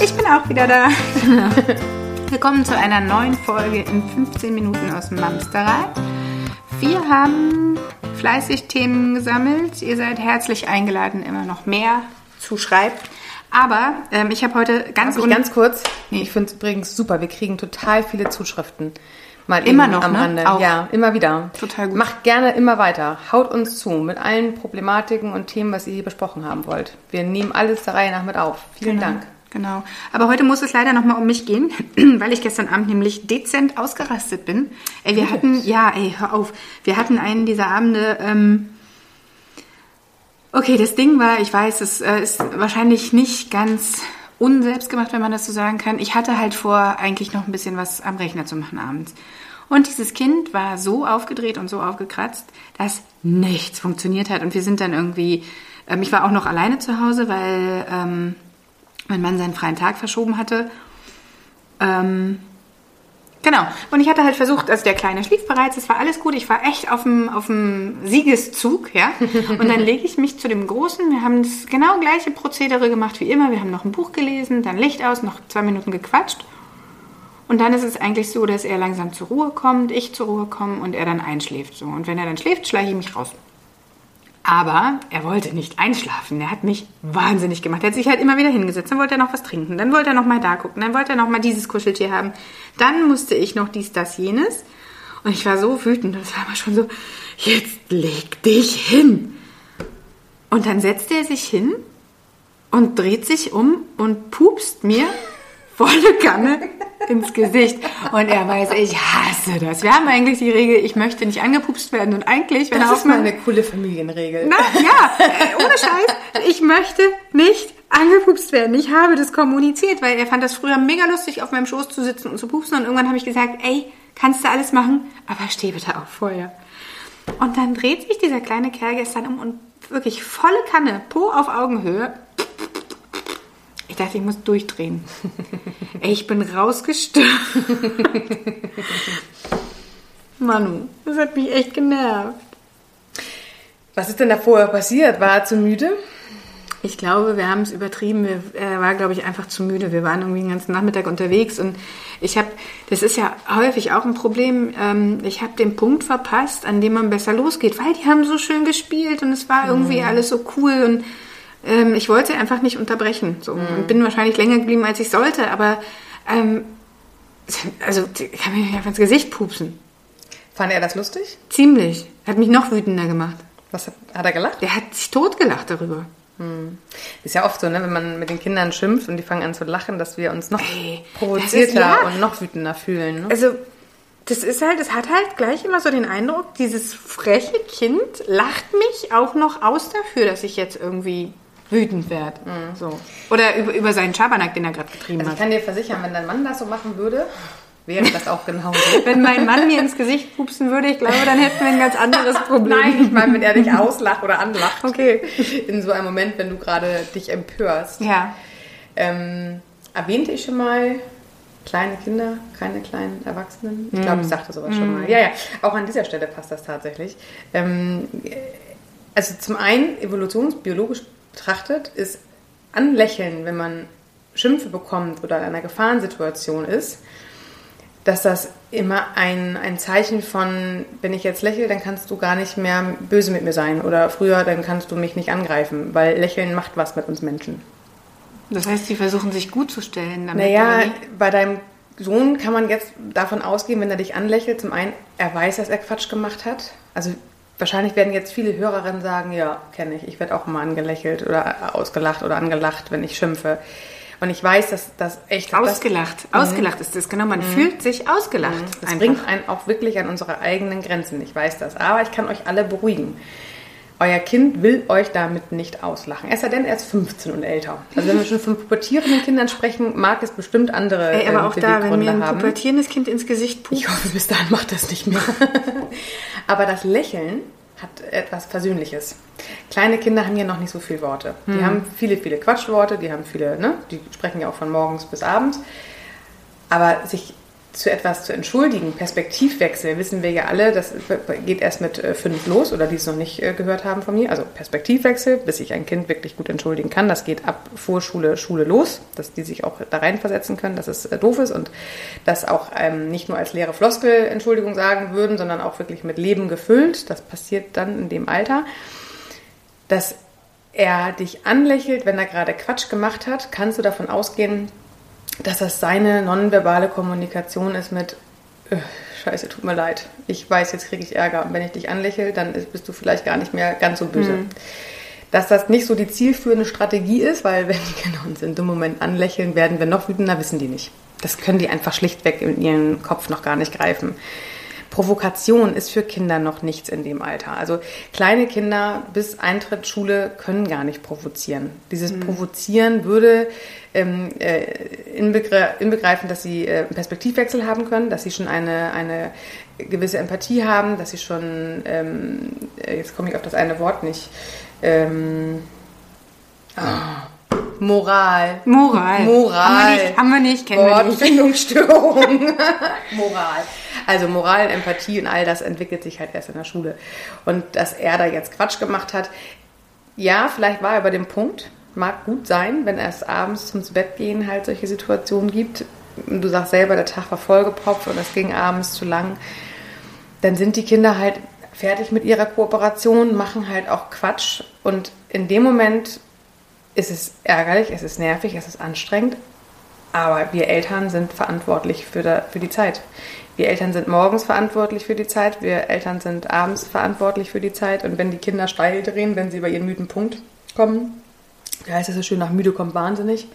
Ich bin auch wieder da. Willkommen zu einer neuen Folge in 15 Minuten aus dem Mamsterrad. Wir haben fleißig Themen gesammelt. Ihr seid herzlich eingeladen, immer noch mehr zu schreiben. Aber ähm, ich habe heute ganz Darf ich ganz kurz. Nee. Ich finde es übrigens super. Wir kriegen total viele Zuschriften. Mal immer noch am ne? Rande. Auch. Ja, immer wieder. Total gut. Macht gerne immer weiter. Haut uns zu mit allen Problematiken und Themen, was ihr hier besprochen haben wollt. Wir nehmen alles der Reihe nach mit auf. Vielen genau. Dank. Genau. Aber heute muss es leider nochmal um mich gehen, weil ich gestern Abend nämlich dezent ausgerastet bin. Ey, wir hatten, ja, ey, hör auf. Wir hatten einen dieser Abende, ähm, okay, das Ding war, ich weiß, es äh, ist wahrscheinlich nicht ganz unselbst gemacht, wenn man das so sagen kann. Ich hatte halt vor, eigentlich noch ein bisschen was am Rechner zu machen abends. Und dieses Kind war so aufgedreht und so aufgekratzt, dass nichts funktioniert hat. Und wir sind dann irgendwie, ähm, ich war auch noch alleine zu Hause, weil ähm, mein Mann seinen freien Tag verschoben hatte. Ähm, genau. Und ich hatte halt versucht, also der Kleine schlief bereits, es war alles gut. Ich war echt auf dem, auf dem Siegeszug, ja. Und dann lege ich mich zu dem Großen. Wir haben das genau gleiche Prozedere gemacht wie immer. Wir haben noch ein Buch gelesen, dann Licht aus, noch zwei Minuten gequatscht. Und dann ist es eigentlich so, dass er langsam zur Ruhe kommt, ich zur Ruhe komme und er dann einschläft. So. Und wenn er dann schläft, schleiche ich mich raus. Aber er wollte nicht einschlafen. Er hat mich wahnsinnig gemacht. Er hat sich halt immer wieder hingesetzt. Dann wollte er noch was trinken. Dann wollte er noch mal da gucken. Dann wollte er noch mal dieses Kuscheltier haben. Dann musste ich noch dies, das, jenes. Und ich war so wütend. Das war immer schon so, jetzt leg dich hin. Und dann setzt er sich hin und dreht sich um und pupst mir volle Kanne ins Gesicht. Und er weiß, ich hasse das. Wir haben eigentlich die Regel, ich möchte nicht angepupst werden. Und eigentlich, wenn das ist mal eine coole Familienregel. Na, ja, ohne Scheiß. Ich möchte nicht angepupst werden. Ich habe das kommuniziert, weil er fand das früher mega lustig, auf meinem Schoß zu sitzen und zu pupsen. Und irgendwann habe ich gesagt, ey, kannst du alles machen, aber steh bitte auch vorher. Und dann dreht sich dieser kleine Kerl gestern um und wirklich volle Kanne, Po auf Augenhöhe, ich dachte, ich muss durchdrehen. Ey, ich bin rausgestürmt. Manu, das hat mich echt genervt. Was ist denn da vorher passiert? War er zu müde? Ich glaube, wir haben es übertrieben. Wir, er war, glaube ich, einfach zu müde. Wir waren irgendwie den ganzen Nachmittag unterwegs und ich habe, das ist ja häufig auch ein Problem, ähm, ich habe den Punkt verpasst, an dem man besser losgeht, weil die haben so schön gespielt und es war irgendwie mhm. alles so cool und ähm, ich wollte einfach nicht unterbrechen. So. Mhm. Und bin wahrscheinlich länger geblieben, als ich sollte, aber ähm, also ich kann mir einfach ins Gesicht pupsen. Fand er das lustig? Ziemlich. Hat mich noch wütender gemacht. Was hat, hat er gelacht? Der hat sich totgelacht darüber. Hm. Ist ja oft so, ne, wenn man mit den Kindern schimpft und die fangen an zu lachen, dass wir uns noch Ey, provozierter ja. und noch wütender fühlen. Ne? Also das ist halt, es hat halt gleich immer so den Eindruck, dieses freche Kind lacht mich auch noch aus dafür, dass ich jetzt irgendwie wütend werde. Mhm. So. Oder über, über seinen Schabernack, den er gerade getrieben also hat. Ich kann dir versichern, wenn dein Mann das so machen würde, wäre das auch genauso. wenn mein Mann mir ins Gesicht pupsen würde, ich glaube, dann hätten wir ein ganz anderes Problem. Nein, ich meine, wenn er dich auslacht oder anlacht. Okay. In so einem Moment, wenn du gerade dich empörst. Ja. Ähm, erwähnte ich schon mal kleine Kinder, keine kleinen Erwachsenen? Ich glaube, ich sagte sowas mm. schon mal. Ja, ja. Auch an dieser Stelle passt das tatsächlich. Ähm, also zum einen evolutionsbiologisch betrachtet, ist Anlächeln, wenn man Schimpfe bekommt oder in einer Gefahrensituation ist, dass das immer ein, ein Zeichen von, wenn ich jetzt lächle, dann kannst du gar nicht mehr böse mit mir sein oder früher, dann kannst du mich nicht angreifen, weil Lächeln macht was mit uns Menschen. Das heißt, sie versuchen sich gut zu stellen. Damit naja, bei deinem Sohn kann man jetzt davon ausgehen, wenn er dich anlächelt, zum einen, er weiß, dass er Quatsch gemacht hat. Also Wahrscheinlich werden jetzt viele Hörerinnen sagen, ja, kenne ich. Ich werde auch immer angelächelt oder ausgelacht oder angelacht, wenn ich schimpfe. Und ich weiß, dass das echt... Ausgelacht. Das, mhm. ausgelacht ist das, genau. Man mhm. fühlt sich ausgelacht. Mhm. Das einfach. bringt einen auch wirklich an unsere eigenen Grenzen. Ich weiß das. Aber ich kann euch alle beruhigen. Euer Kind will euch damit nicht auslachen. Es sei denn, er ist 15 und älter. Also wenn wir schon von pubertierenden Kindern sprechen, mag es bestimmt andere Ey, aber ähm, auch da, wenn mir ein haben. pubertierendes Kind ins Gesicht pupst. Ich hoffe, bis dahin macht das nicht mehr. aber das Lächeln hat etwas Versöhnliches. Kleine Kinder haben ja noch nicht so viele Worte. Die hm. haben viele, viele Quatschworte, die haben viele, ne? Die sprechen ja auch von morgens bis abends. Aber sich zu etwas zu entschuldigen, Perspektivwechsel, wissen wir ja alle, das geht erst mit äh, fünf los oder die es noch nicht äh, gehört haben von mir. Also Perspektivwechsel, bis ich ein Kind wirklich gut entschuldigen kann, das geht ab Vorschule, Schule los, dass die sich auch da reinversetzen können, dass es äh, doof ist und das auch ähm, nicht nur als leere Floskel Entschuldigung sagen würden, sondern auch wirklich mit Leben gefüllt. Das passiert dann in dem Alter. Dass er dich anlächelt, wenn er gerade Quatsch gemacht hat, kannst du davon ausgehen, dass das seine nonverbale Kommunikation ist mit äh, Scheiße, tut mir leid. Ich weiß, jetzt kriege ich Ärger. Und wenn ich dich anlächle, dann bist du vielleicht gar nicht mehr ganz so böse. Mhm. Dass das nicht so die zielführende Strategie ist, weil wenn die Kinder uns in dem Moment anlächeln, werden wir noch wütender, wissen die nicht. Das können die einfach schlichtweg in ihren Kopf noch gar nicht greifen. Provokation ist für Kinder noch nichts in dem Alter. Also kleine Kinder bis Eintritt Schule können gar nicht provozieren. Dieses mhm. Provozieren würde ähm, äh, inbegreifen, dass sie äh, einen Perspektivwechsel haben können, dass sie schon eine, eine gewisse Empathie haben, dass sie schon, ähm, äh, jetzt komme ich auf das eine Wort nicht, ähm, oh, Moral. Moral. Moral. Haben wir nicht, haben wir nicht kennen Wortfindungsstörung. Moral. Also Moral, Empathie und all das entwickelt sich halt erst in der Schule. Und dass er da jetzt Quatsch gemacht hat, ja, vielleicht war er bei dem Punkt, mag gut sein, wenn es abends zum Bett gehen halt solche Situationen gibt. Du sagst selber, der Tag war vollgepopft und es ging abends zu lang. Dann sind die Kinder halt fertig mit ihrer Kooperation, machen halt auch Quatsch. Und in dem Moment ist es ärgerlich, es ist nervig, es ist anstrengend. Aber wir Eltern sind verantwortlich für, der, für die Zeit. Wir Eltern sind morgens verantwortlich für die Zeit, wir Eltern sind abends verantwortlich für die Zeit. Und wenn die Kinder steil drehen, wenn sie über ihren müden Punkt kommen, da heißt es so schön, nach müde kommt wahnsinnig,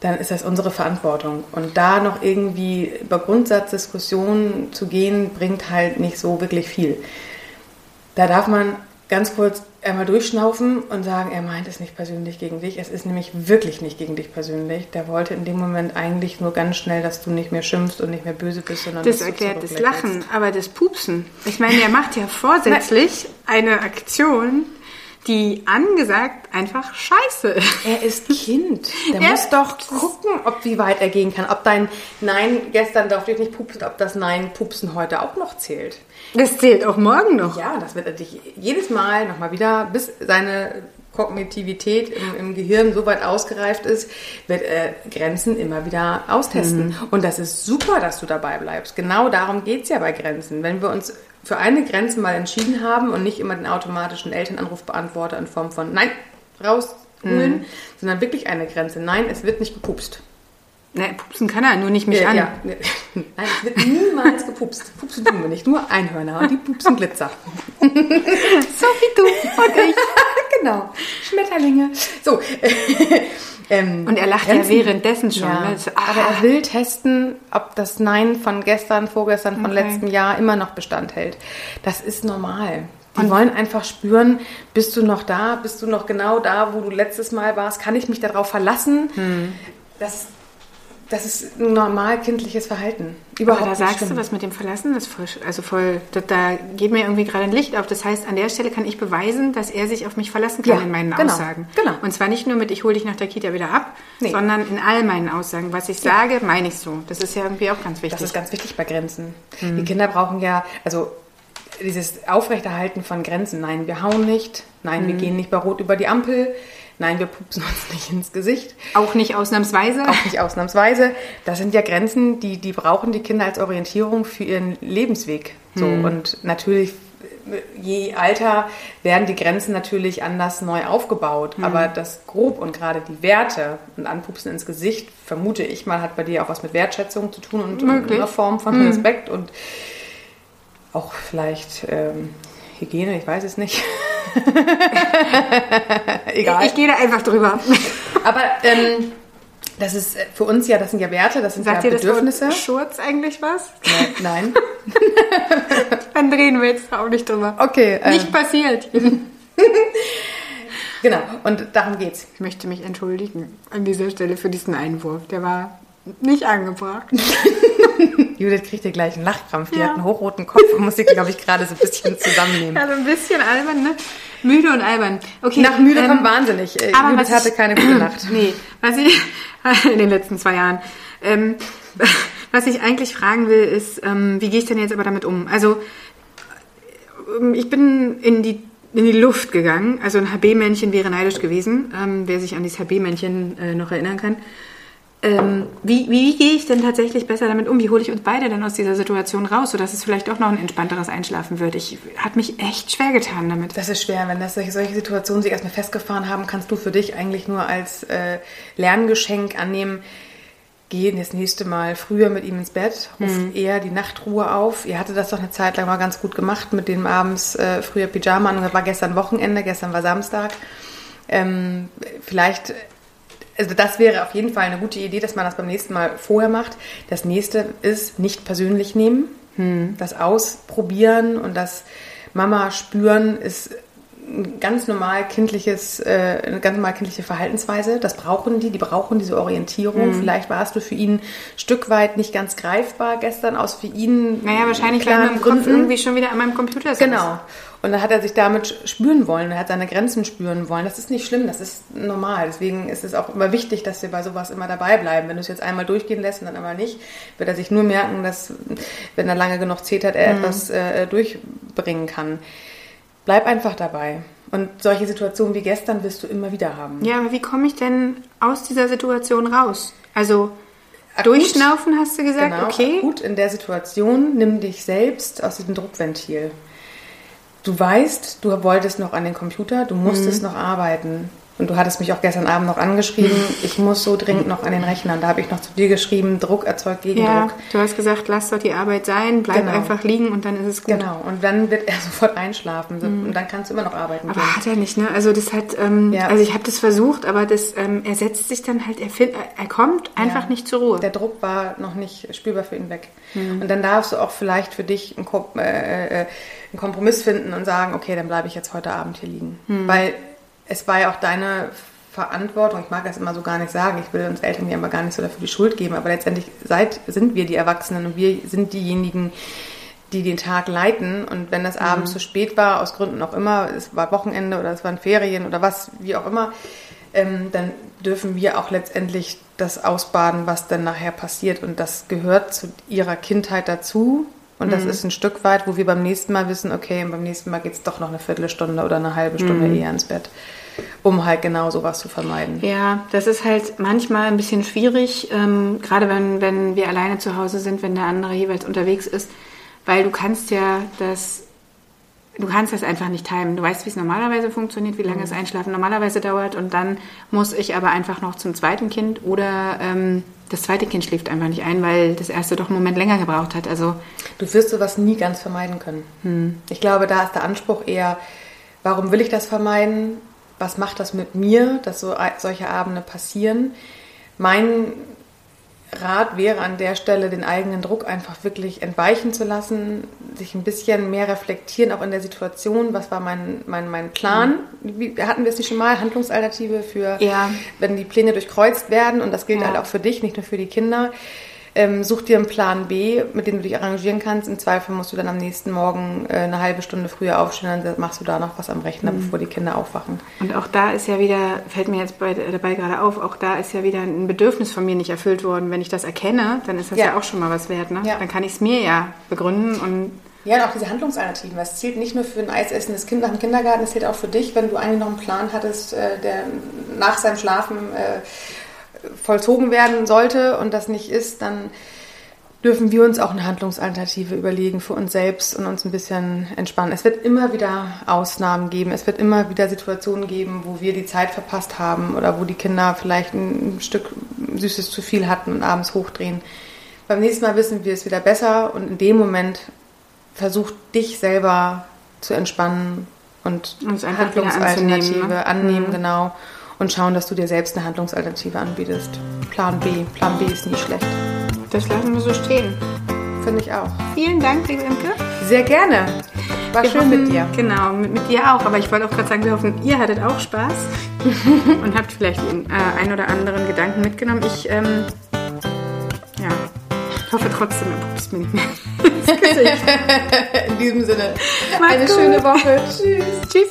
dann ist das unsere Verantwortung. Und da noch irgendwie über Grundsatzdiskussionen zu gehen, bringt halt nicht so wirklich viel. Da darf man ganz kurz einmal durchschnaufen und sagen, er meint es nicht persönlich gegen dich. Es ist nämlich wirklich nicht gegen dich persönlich. Der wollte in dem Moment eigentlich nur ganz schnell, dass du nicht mehr schimpfst und nicht mehr böse bist, sondern das erklärt das Lachen, aber das Pupsen. Ich meine, er macht ja vorsätzlich eine Aktion, die angesagt einfach scheiße ist. Er ist Kind. Der er muss doch gucken, ob wie weit er gehen kann. Ob dein Nein gestern durfte ich nicht pupsen, ob das Nein pupsen heute auch noch zählt. Das zählt auch morgen noch. Ja, das wird er dich jedes Mal nochmal wieder, bis seine Kognitivität im, im, Gehirn so weit ausgereift ist, wird er Grenzen immer wieder austesten. Mhm. Und das ist super, dass du dabei bleibst. Genau darum geht es ja bei Grenzen. Wenn wir uns für eine Grenze mal entschieden haben und nicht immer den automatischen Elternanrufbeantworter in Form von Nein, rausholen, mhm. sondern wirklich eine Grenze. Nein, es wird nicht gepupst. Nein, pupsen kann er, nur nicht mich ja, an. Ja. Nein, es wird niemals gepupst. Pupsen tun wir nicht, nur Einhörner und die pupsen Glitzer. so wie du und ich. genau, Schmetterlinge. So. Ähm, und er lacht Grenzen, ja währenddessen schon. Ja, ne? so, ah. Aber er will testen, ob das Nein von gestern, vorgestern, von okay. letztem Jahr immer noch Bestand hält. Das ist normal. Die und wollen einfach spüren, bist du noch da, bist du noch genau da, wo du letztes Mal warst, kann ich mich darauf verlassen? Hm. Das das ist ein normal kindliches Verhalten. Überhaupt Aber da sagst schlimm. du was mit dem Verlassen, das voll, also voll, da, da, geht mir irgendwie gerade ein Licht auf. Das heißt, an der Stelle kann ich beweisen, dass er sich auf mich verlassen kann ja, in meinen genau, Aussagen. Genau. Und zwar nicht nur mit, ich hole dich nach der Kita wieder ab, nee. sondern in all meinen Aussagen. Was ich sage, ja. meine ich so. Das ist ja irgendwie auch ganz wichtig. Das ist ganz wichtig bei Grenzen. Mhm. Die Kinder brauchen ja, also dieses Aufrechterhalten von Grenzen. Nein, wir hauen nicht. Nein, mhm. wir gehen nicht bei Rot über die Ampel. Nein, wir pupsen uns nicht ins Gesicht. Auch nicht ausnahmsweise? Auch nicht ausnahmsweise. Das sind ja Grenzen, die, die brauchen die Kinder als Orientierung für ihren Lebensweg. So, hm. Und natürlich, je älter werden die Grenzen natürlich anders neu aufgebaut. Hm. Aber das Grob und gerade die Werte und Anpupsen ins Gesicht, vermute ich mal, hat bei dir auch was mit Wertschätzung zu tun und, und einer Form von hm. Respekt und auch vielleicht ähm, Hygiene, ich weiß es nicht. Egal. Ich, ich, gehe da einfach drüber. Aber ähm, das ist für uns ja, das sind ja Werte, das sind Sagt ja dir Bedürfnisse. Das Schurz eigentlich was? Nein. Dann reden wir jetzt auch nicht drüber. Okay. Äh, nicht passiert. genau, und darum geht's. Ich möchte mich entschuldigen an dieser Stelle für diesen Einwurf. Der war nicht angebracht. Judith kriegt hier gleich einen Lachkrampf. Die ja. hat einen hochroten Kopf und muss sich, glaube ich, gerade so ein bisschen zusammennehmen. Ja, so ein bisschen albern, ne? Müde und albern. Okay. Nach müde ähm, kommt wahnsinnig. Äh, aber Judith hatte keine gute Nacht. Nee, was ich in den letzten zwei Jahren. Ähm, Was ich eigentlich fragen will, ist, ähm, wie gehe ich denn jetzt aber damit um? Also, ähm, ich bin in die, in die Luft gegangen. Also ein HB-Männchen wäre neidisch gewesen, ähm, wer sich an dieses HB-Männchen äh, noch erinnern kann. Ähm, wie, wie gehe ich denn tatsächlich besser damit um? Wie hole ich uns beide denn aus dieser Situation raus, sodass es vielleicht auch noch ein entspannteres Einschlafen wird? Ich hat mich echt schwer getan damit. Das ist schwer, wenn das solche, solche Situationen sich erstmal festgefahren haben, kannst du für dich eigentlich nur als äh, Lerngeschenk annehmen. Geh das nächste Mal früher mit ihm ins Bett, ruf mhm. eher die Nachtruhe auf. Ihr hatte das doch eine Zeit lang mal ganz gut gemacht mit dem abends äh, früher Pyjama. Und das war gestern Wochenende, gestern war Samstag. Ähm, vielleicht also das wäre auf jeden Fall eine gute Idee, dass man das beim nächsten Mal vorher macht. Das nächste ist nicht persönlich nehmen, hm. das ausprobieren und das Mama spüren ist ganz normal kindliches, äh, eine ganz normal kindliche Verhaltensweise. Das brauchen die, die brauchen diese Orientierung. Mhm. Vielleicht warst du für ihn ein Stück weit nicht ganz greifbar gestern aus für ihn. Naja, wahrscheinlich weil mein Kopf irgendwie schon wieder an meinem Computer ist. Genau. Und dann hat er sich damit spüren wollen, er hat seine Grenzen spüren wollen. Das ist nicht schlimm, das ist normal. Deswegen ist es auch immer wichtig, dass wir bei sowas immer dabei bleiben. Wenn du es jetzt einmal durchgehen lässt und dann aber nicht, wird er sich nur merken, dass, wenn er lange genug zetert, er mhm. etwas äh, durchbringen kann bleib einfach dabei. Und solche Situationen wie gestern wirst du immer wieder haben. Ja, aber wie komme ich denn aus dieser Situation raus? Also akut, durchschnaufen hast du gesagt, genau, okay. Gut, in der Situation nimm dich selbst aus diesem Druckventil. Du weißt, du wolltest noch an den Computer, du musstest mhm. noch arbeiten. Und du hattest mich auch gestern Abend noch angeschrieben, ich muss so dringend noch an den Rechnern. Da habe ich noch zu dir geschrieben, Druck erzeugt Gegendruck. Ja, du hast gesagt, lass doch die Arbeit sein, bleib genau. einfach liegen und dann ist es gut. Genau, und dann wird er sofort einschlafen mhm. und dann kannst du immer noch arbeiten aber gehen. hat er nicht, ne? Also das hat, ähm, ja. also ich habe das versucht, aber das, ähm, er setzt sich dann halt, er, find, er kommt einfach ja. nicht zur Ruhe. Der Druck war noch nicht spürbar für ihn weg. Mhm. Und dann darfst du auch vielleicht für dich einen, äh, äh, einen Kompromiss finden und sagen, okay, dann bleibe ich jetzt heute Abend hier liegen. Mhm. Weil es war ja auch deine Verantwortung, ich mag das immer so gar nicht sagen, ich will uns Eltern ja aber gar nicht so dafür die Schuld geben, aber letztendlich seid, sind wir die Erwachsenen und wir sind diejenigen, die den Tag leiten. Und wenn das mhm. abends zu spät war, aus Gründen auch immer, es war Wochenende oder es waren Ferien oder was, wie auch immer, ähm, dann dürfen wir auch letztendlich das ausbaden, was dann nachher passiert. Und das gehört zu ihrer Kindheit dazu. Und das mhm. ist ein Stück weit, wo wir beim nächsten Mal wissen, okay, beim nächsten Mal geht es doch noch eine Viertelstunde oder eine halbe Stunde mhm. eher ins Bett, um halt genau sowas zu vermeiden. Ja, das ist halt manchmal ein bisschen schwierig, ähm, gerade wenn, wenn wir alleine zu Hause sind, wenn der andere jeweils unterwegs ist, weil du kannst ja das du kannst das einfach nicht timen. Du weißt, wie es normalerweise funktioniert, wie lange mhm. das Einschlafen normalerweise dauert und dann muss ich aber einfach noch zum zweiten Kind oder ähm, das zweite Kind schläft einfach nicht ein, weil das erste doch einen Moment länger gebraucht hat. Also du wirst sowas nie ganz vermeiden können. Hm. Ich glaube, da ist der Anspruch eher, warum will ich das vermeiden? Was macht das mit mir, dass so solche Abende passieren? Mein Rat wäre an der Stelle, den eigenen Druck einfach wirklich entweichen zu lassen, sich ein bisschen mehr reflektieren, auch in der Situation, was war mein, mein, mein Plan? Wie, hatten wir es nicht schon mal? Handlungsalternative für, ja. wenn die Pläne durchkreuzt werden und das gilt ja. halt auch für dich, nicht nur für die Kinder. Ähm, such dir einen Plan B, mit dem du dich arrangieren kannst. Im Zweifel musst du dann am nächsten Morgen äh, eine halbe Stunde früher aufstehen, dann machst du da noch was am Rechner, mhm. bevor die Kinder aufwachen. Und auch da ist ja wieder, fällt mir jetzt bei, dabei gerade auf, auch da ist ja wieder ein Bedürfnis von mir nicht erfüllt worden. Wenn ich das erkenne, dann ist das ja, ja auch schon mal was wert. Ne? Ja. Dann kann ich es mir ja begründen und ja, und auch diese Handlungsalternativen. Das zählt nicht nur für ein eisessendes Kind nach dem Kindergarten, das zählt auch für dich, wenn du eigentlich noch einen Plan hattest, äh, der nach seinem Schlafen äh, vollzogen werden sollte und das nicht ist, dann dürfen wir uns auch eine Handlungsalternative überlegen für uns selbst und uns ein bisschen entspannen. Es wird immer wieder Ausnahmen geben. Es wird immer wieder Situationen geben, wo wir die Zeit verpasst haben oder wo die Kinder vielleicht ein Stück Süßes zu viel hatten und abends hochdrehen. Beim nächsten Mal wissen wir es wieder besser und in dem Moment versuch dich selber zu entspannen und, und Handlungsalternative annehmen, ne? annehmen mhm. genau und schauen, dass du dir selbst eine Handlungsalternative anbietest. Plan B. Plan B ist nie schlecht. Das lassen wir so stehen. Finde ich auch. Vielen Dank, liebe Imke. Sehr gerne. War wir schön hoffen, mit dir. Genau, mit, mit dir auch. Aber ich wollte auch gerade sagen, wir hoffen, ihr hattet auch Spaß und habt vielleicht den äh, ein oder anderen Gedanken mitgenommen. Ich ähm, ja, hoffe trotzdem, du pupst mir nicht mehr In diesem Sinne, Mach's eine gut. schöne Woche. Tschüss. Tschüss.